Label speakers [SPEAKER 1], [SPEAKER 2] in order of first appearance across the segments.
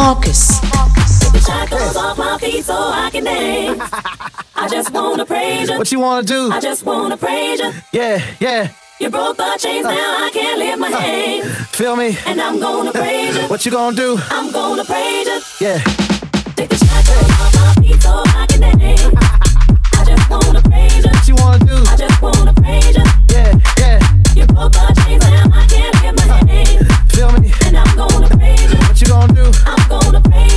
[SPEAKER 1] Marcus.
[SPEAKER 2] I just wanna praise you.
[SPEAKER 3] What you wanna do?
[SPEAKER 2] I just wanna praise you.
[SPEAKER 3] Yeah, yeah.
[SPEAKER 2] You broke the chains, uh, now I can't lift my uh.
[SPEAKER 3] Feel me?
[SPEAKER 2] And I'm gonna praise you.
[SPEAKER 3] What you gonna do?
[SPEAKER 2] I'm gonna praise you.
[SPEAKER 3] Yeah.
[SPEAKER 2] Take off my. I just wanna praise you.
[SPEAKER 3] What you wanna do?
[SPEAKER 2] I just wanna praise you.
[SPEAKER 3] Yeah, yeah.
[SPEAKER 2] You broke the chains, now I can't
[SPEAKER 3] feel me?
[SPEAKER 2] And I'm gonna you.
[SPEAKER 3] What you gonna do?
[SPEAKER 2] I'm gonna pay you.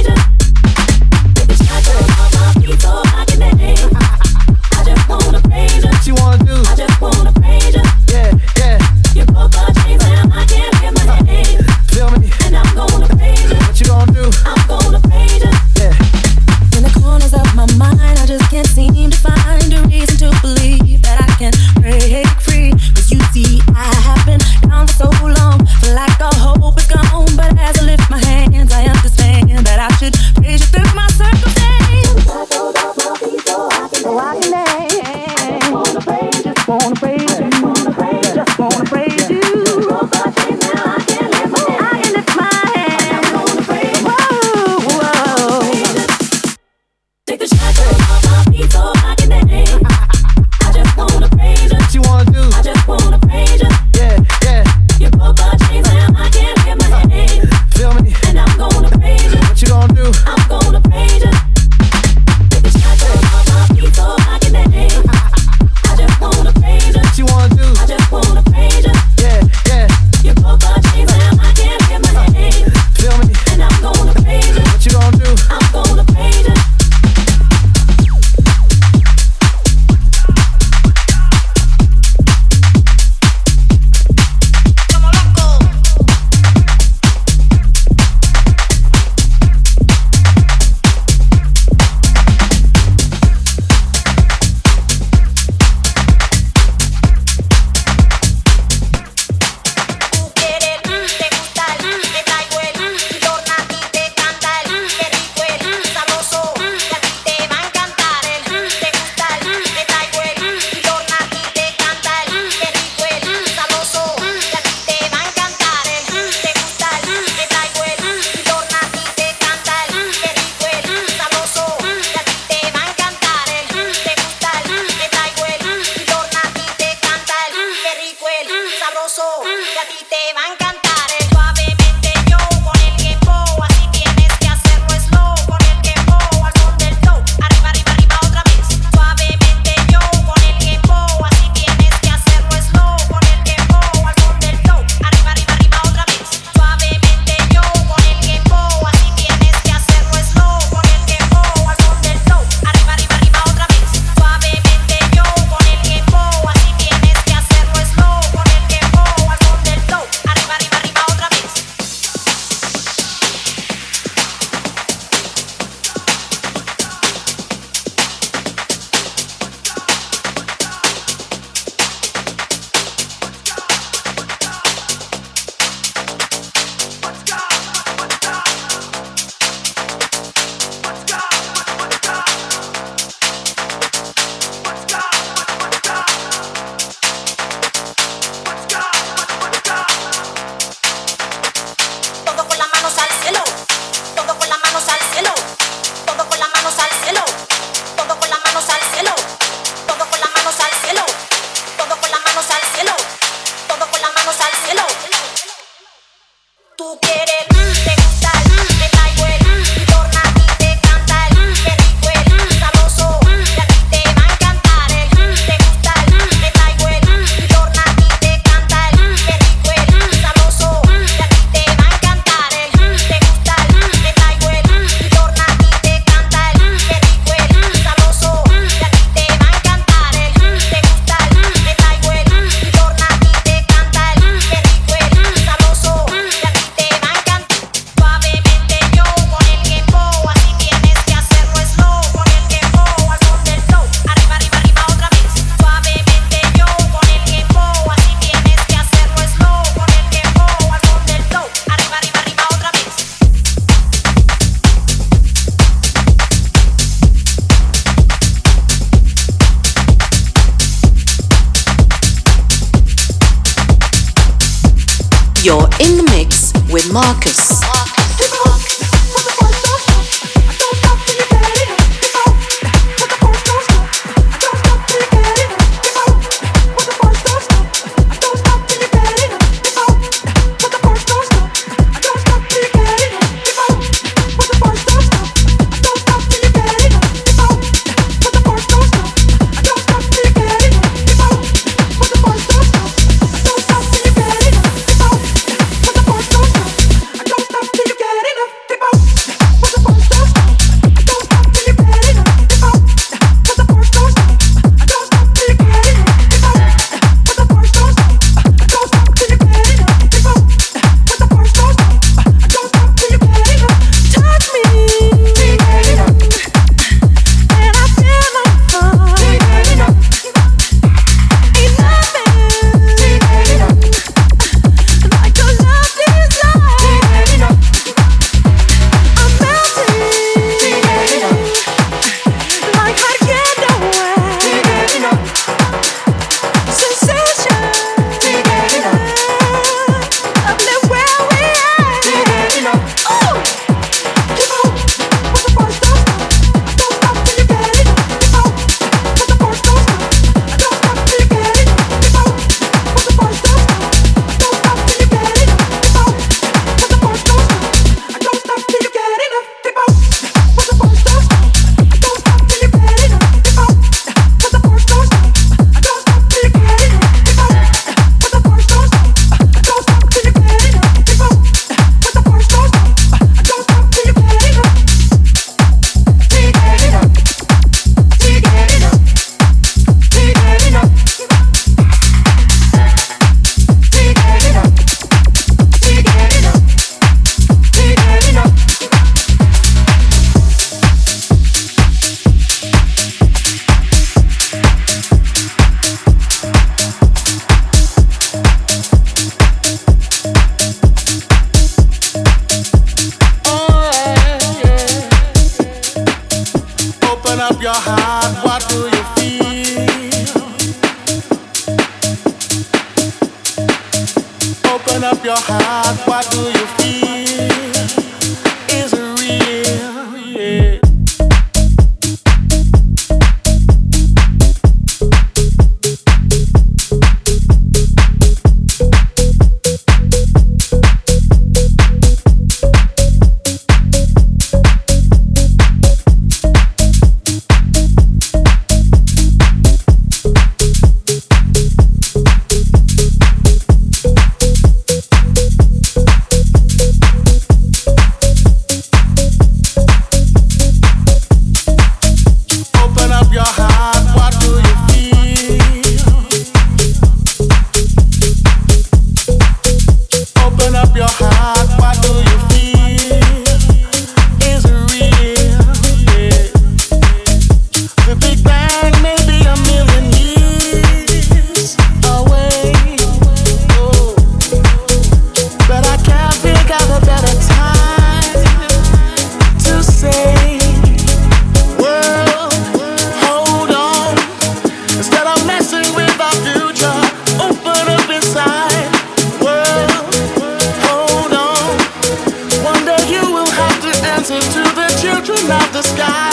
[SPEAKER 4] children of the sky.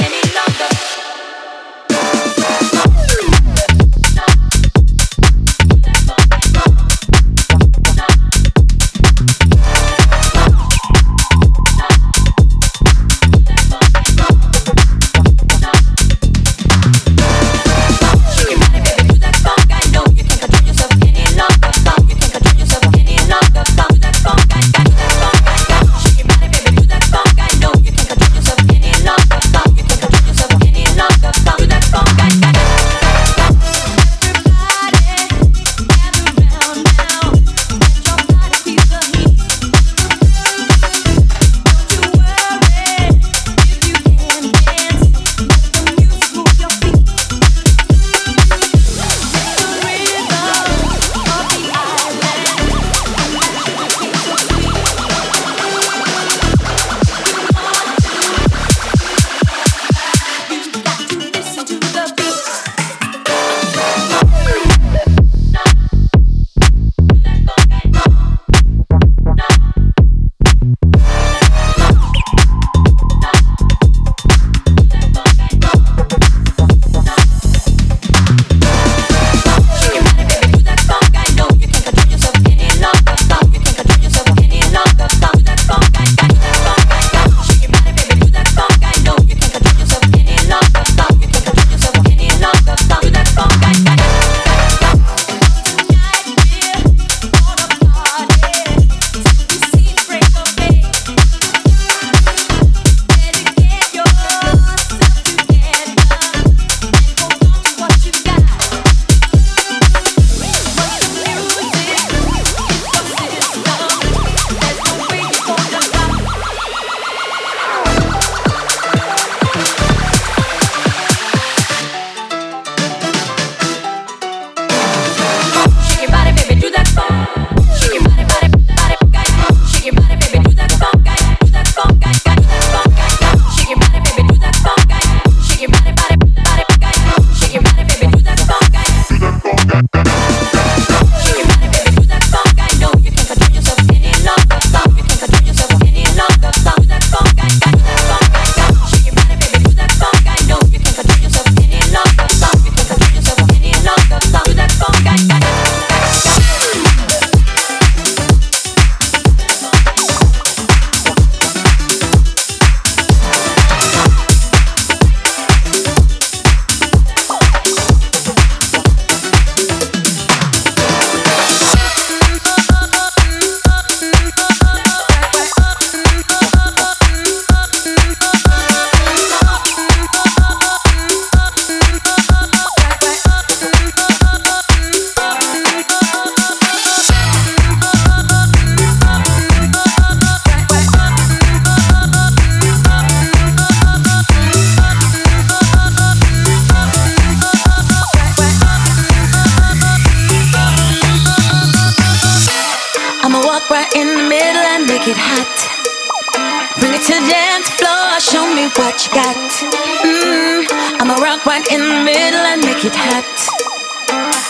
[SPEAKER 5] right in the middle and make it hot.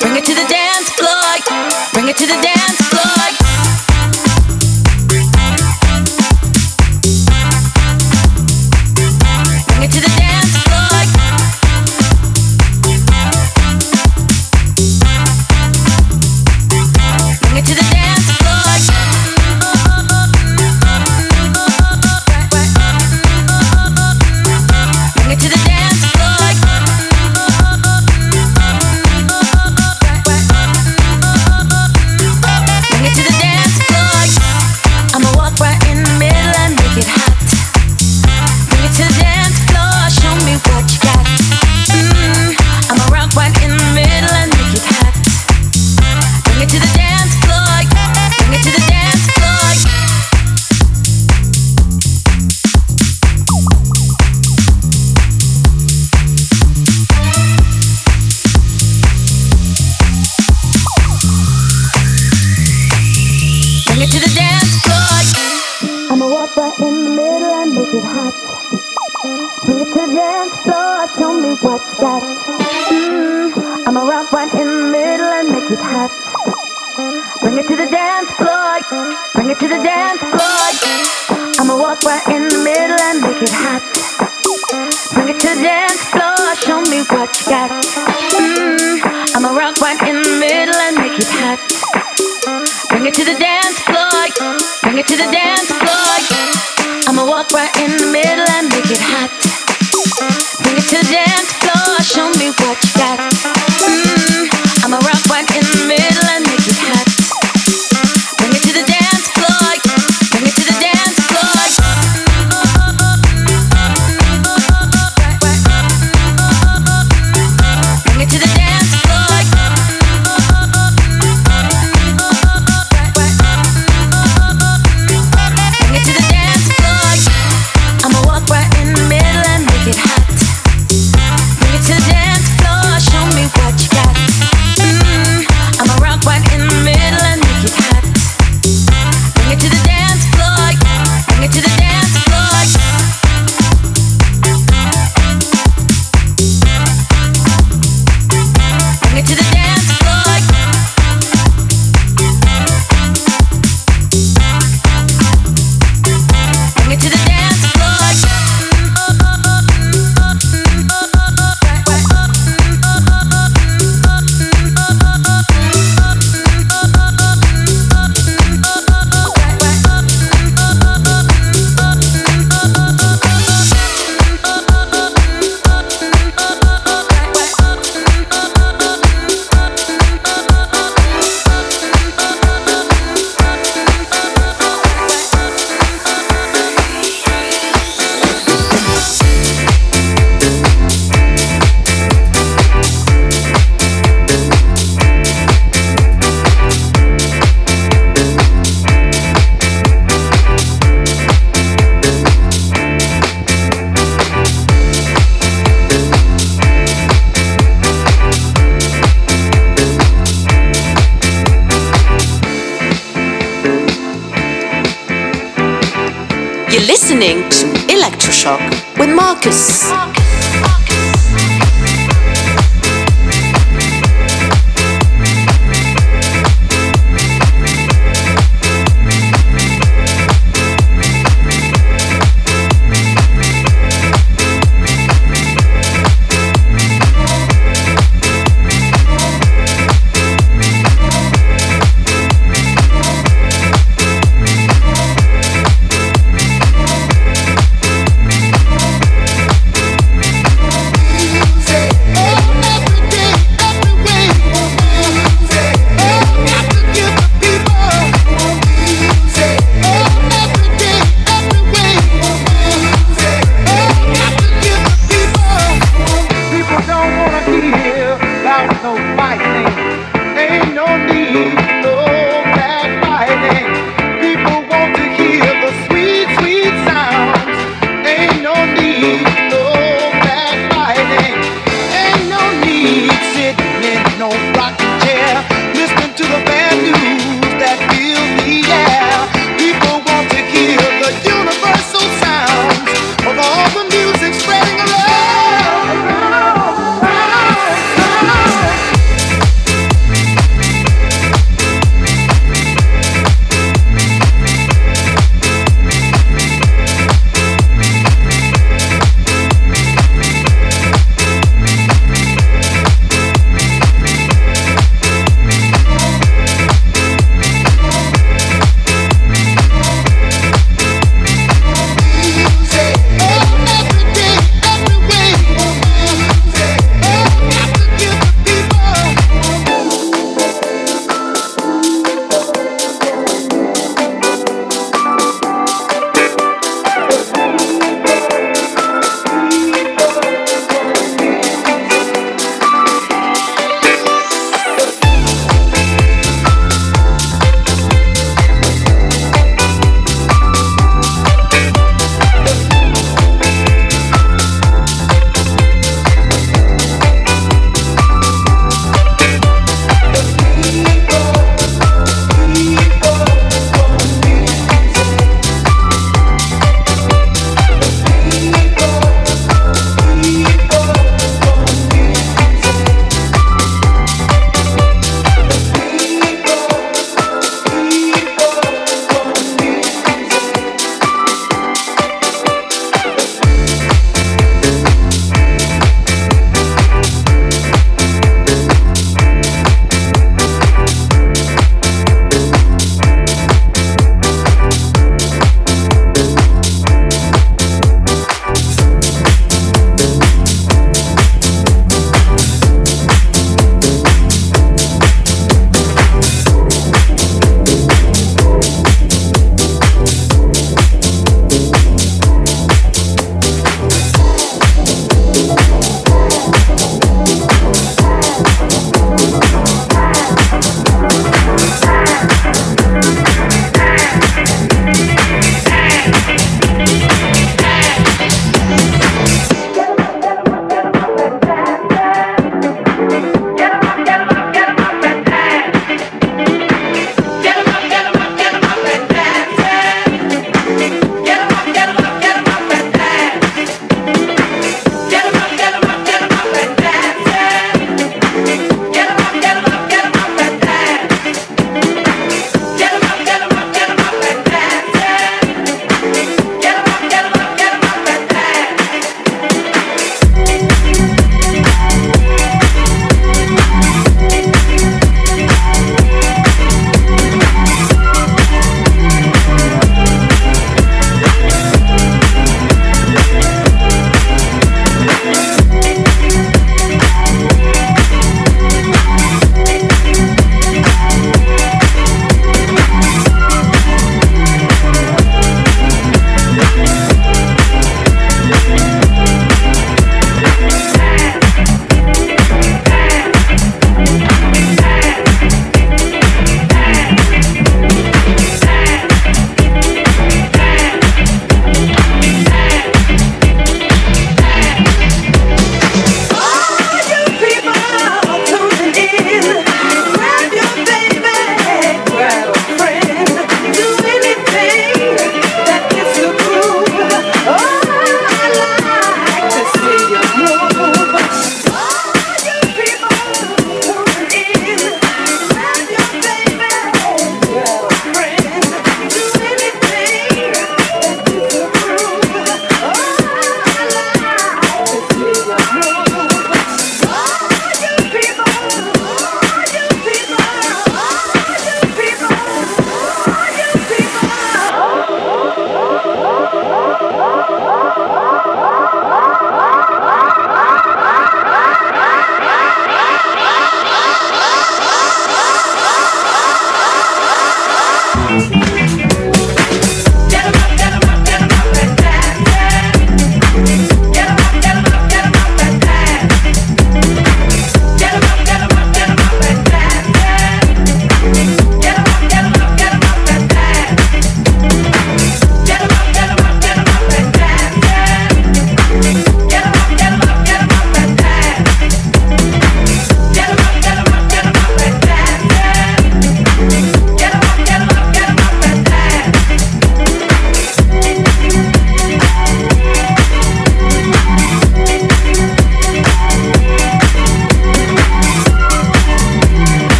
[SPEAKER 5] Bring it to the dance floor. Bring it to the dance floor. I'ma walk right in the middle and make it hot. Bring it to the dance floor, show me what you got. Mm, I'ma rock right in the middle and make it hot. Bring it to the dance floor, bring it to the dance floor. I'ma walk right in the middle and make it hot.
[SPEAKER 4] on rocking chair, listening to the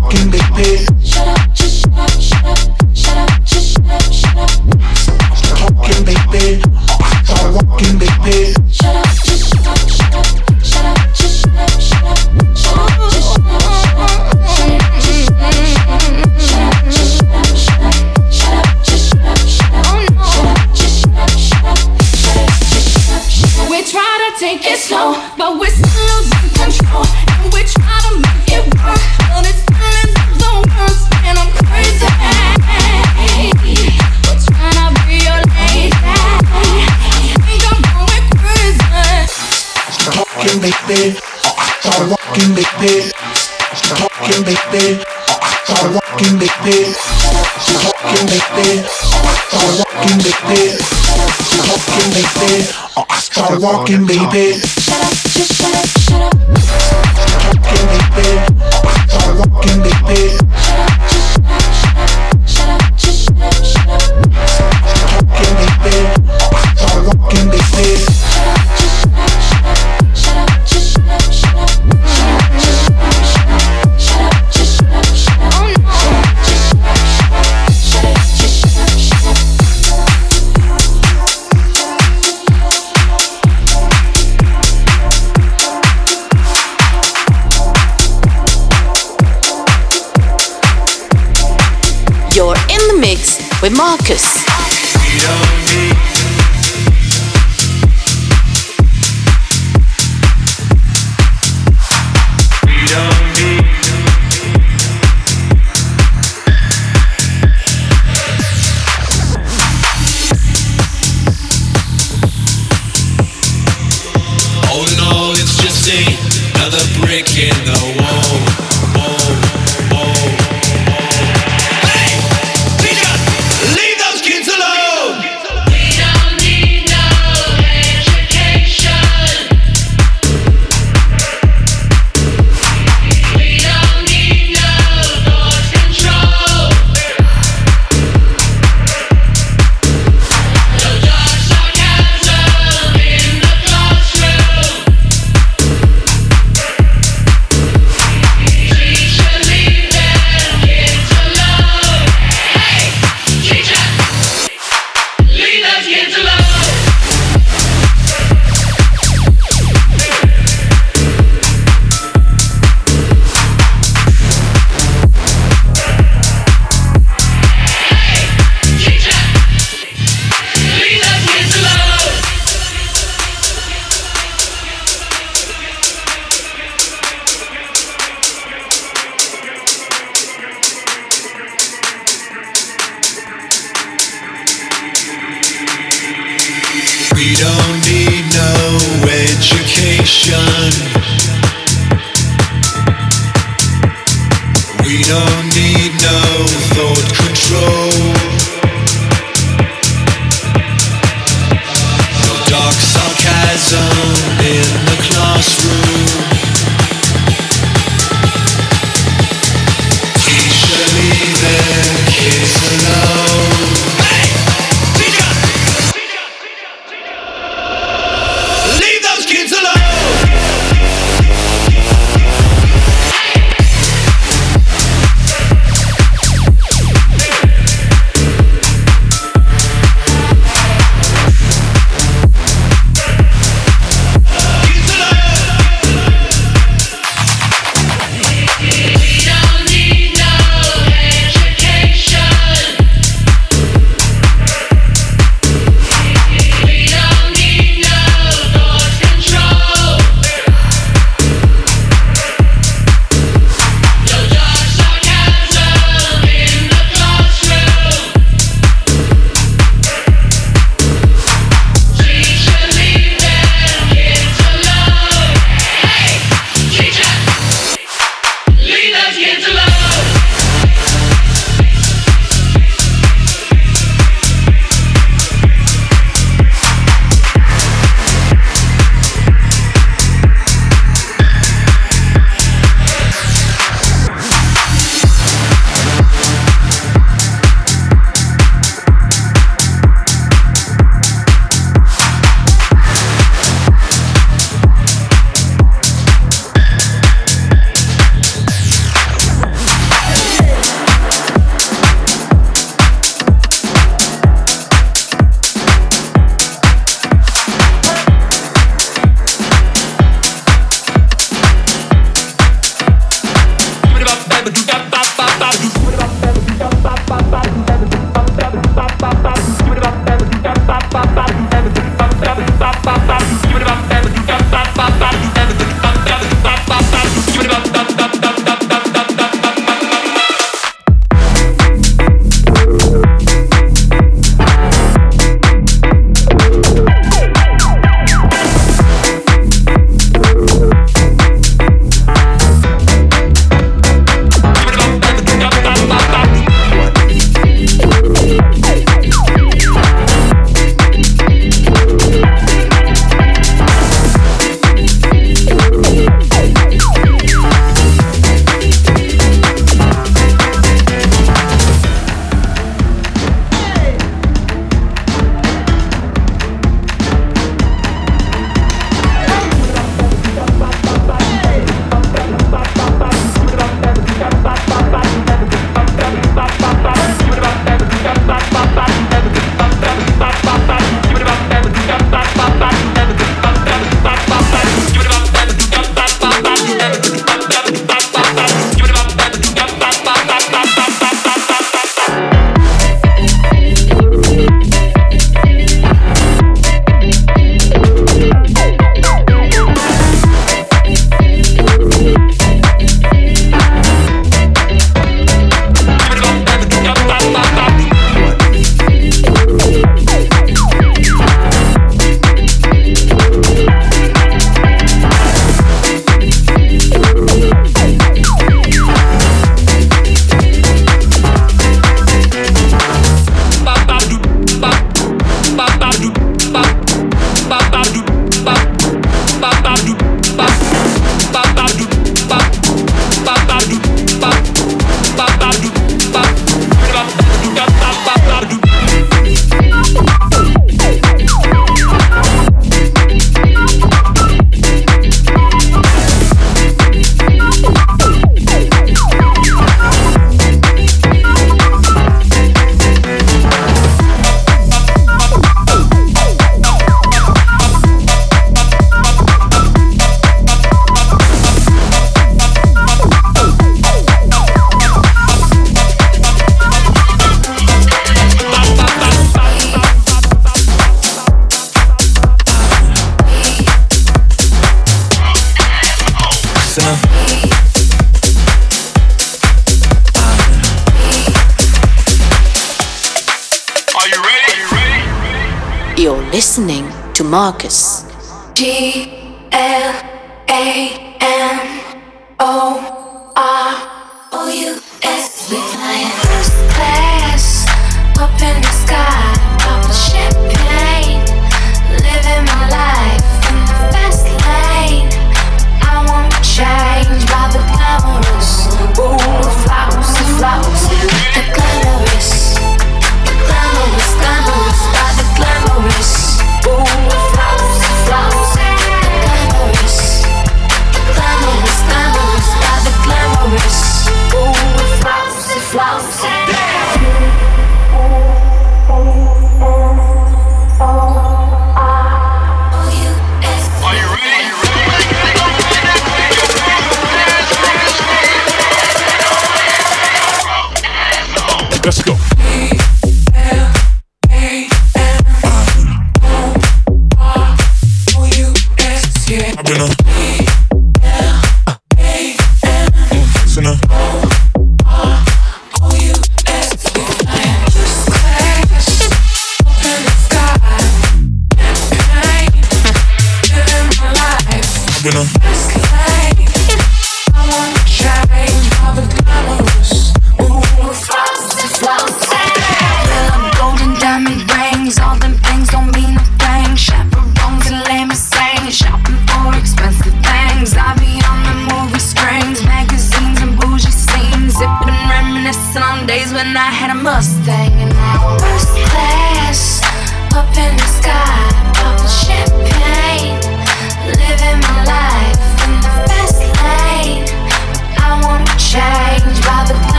[SPEAKER 5] walking, baby.
[SPEAKER 6] Shut
[SPEAKER 7] Marcus.